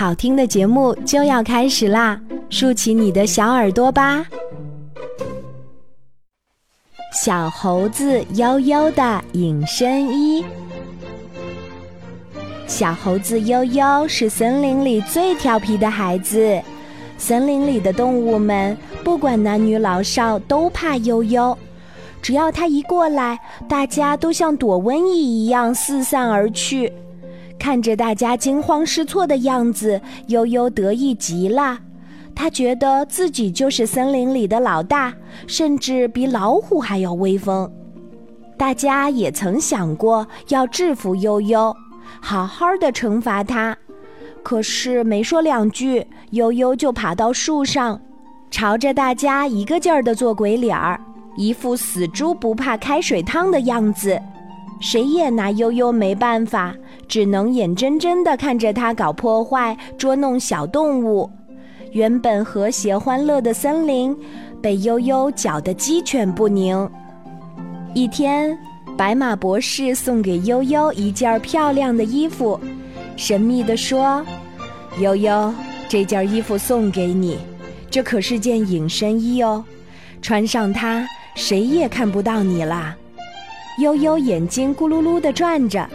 好听的节目就要开始啦，竖起你的小耳朵吧。小猴子悠悠的隐身衣。小猴子悠悠是森林里最调皮的孩子，森林里的动物们不管男女老少都怕悠悠，只要他一过来，大家都像躲瘟疫一样四散而去。看着大家惊慌失措的样子，悠悠得意极了。他觉得自己就是森林里的老大，甚至比老虎还要威风。大家也曾想过要制服悠悠，好好的惩罚他。可是没说两句，悠悠就爬到树上，朝着大家一个劲儿的做鬼脸儿，一副死猪不怕开水烫的样子。谁也拿悠悠没办法，只能眼睁睁地看着他搞破坏、捉弄小动物。原本和谐欢乐的森林，被悠悠搅得鸡犬不宁。一天，白马博士送给悠悠一件漂亮的衣服，神秘地说：“悠悠，这件衣服送给你，这可是件隐身衣哦，穿上它，谁也看不到你啦。”悠悠眼睛咕噜噜地转着，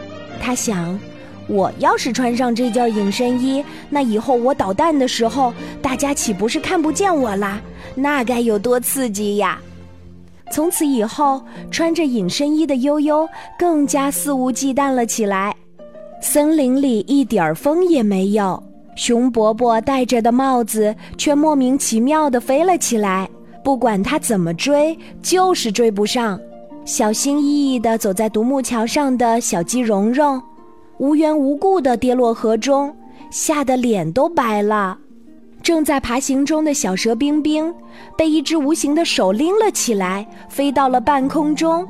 他想：我要是穿上这件隐身衣，那以后我捣蛋的时候，大家岂不是看不见我啦？那该有多刺激呀！从此以后，穿着隐身衣的悠悠更加肆无忌惮了起来。森林里一点儿风也没有，熊伯伯戴着的帽子却莫名其妙地飞了起来，不管他怎么追，就是追不上。小心翼翼地走在独木桥上的小鸡蓉蓉，无缘无故地跌落河中，吓得脸都白了。正在爬行中的小蛇冰冰，被一只无形的手拎了起来，飞到了半空中。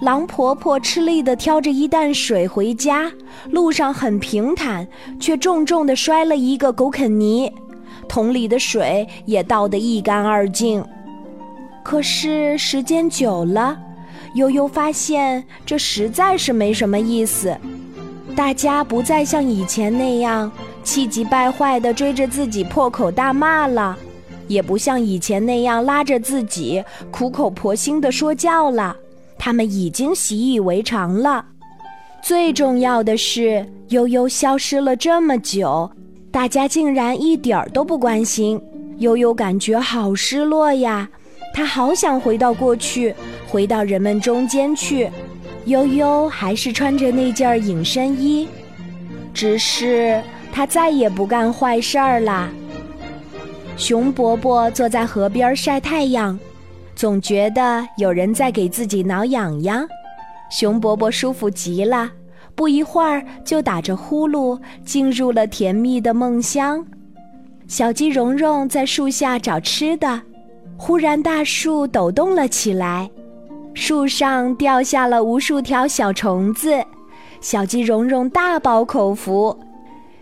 狼婆婆吃力地挑着一担水回家，路上很平坦，却重重地摔了一个狗啃泥，桶里的水也倒得一干二净。可是时间久了。悠悠发现这实在是没什么意思，大家不再像以前那样气急败坏地追着自己破口大骂了，也不像以前那样拉着自己苦口婆心地说教了，他们已经习以为常了。最重要的是，悠悠消失了这么久，大家竟然一点儿都不关心，悠悠感觉好失落呀，他好想回到过去。回到人们中间去，悠悠还是穿着那件隐身衣，只是他再也不干坏事儿啦。熊伯伯坐在河边晒太阳，总觉得有人在给自己挠痒痒。熊伯伯舒服极了，不一会儿就打着呼噜进入了甜蜜的梦乡。小鸡蓉蓉在树下找吃的，忽然大树抖动了起来。树上掉下了无数条小虫子，小鸡蓉蓉大饱口福。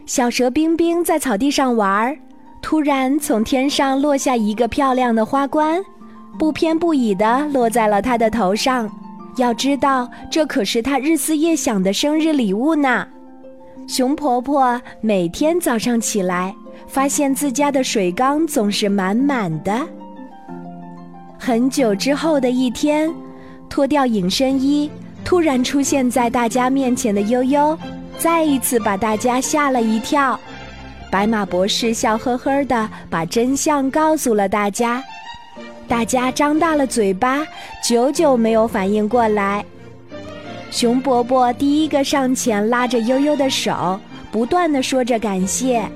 小蛇冰冰在草地上玩儿，突然从天上落下一个漂亮的花冠，不偏不倚地落在了他的头上。要知道，这可是他日思夜想的生日礼物呢。熊婆婆每天早上起来，发现自家的水缸总是满满的。很久之后的一天。脱掉隐身衣，突然出现在大家面前的悠悠，再一次把大家吓了一跳。白马博士笑呵呵地把真相告诉了大家，大家张大了嘴巴，久久没有反应过来。熊伯伯第一个上前拉着悠悠的手，不断地说着感谢，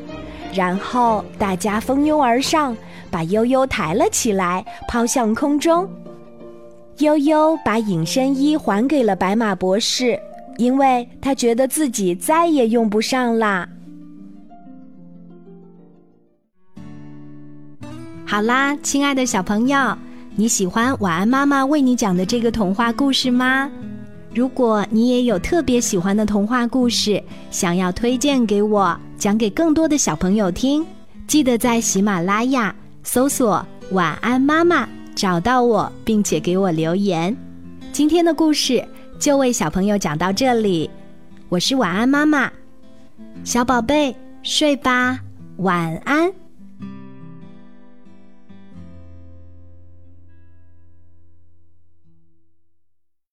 然后大家蜂拥而上，把悠悠抬了起来，抛向空中。悠悠把隐身衣还给了白马博士，因为他觉得自己再也用不上啦。好啦，亲爱的小朋友，你喜欢晚安妈妈为你讲的这个童话故事吗？如果你也有特别喜欢的童话故事，想要推荐给我，讲给更多的小朋友听，记得在喜马拉雅搜索“晚安妈妈”。找到我，并且给我留言。今天的故事就为小朋友讲到这里，我是晚安妈妈，小宝贝睡吧，晚安。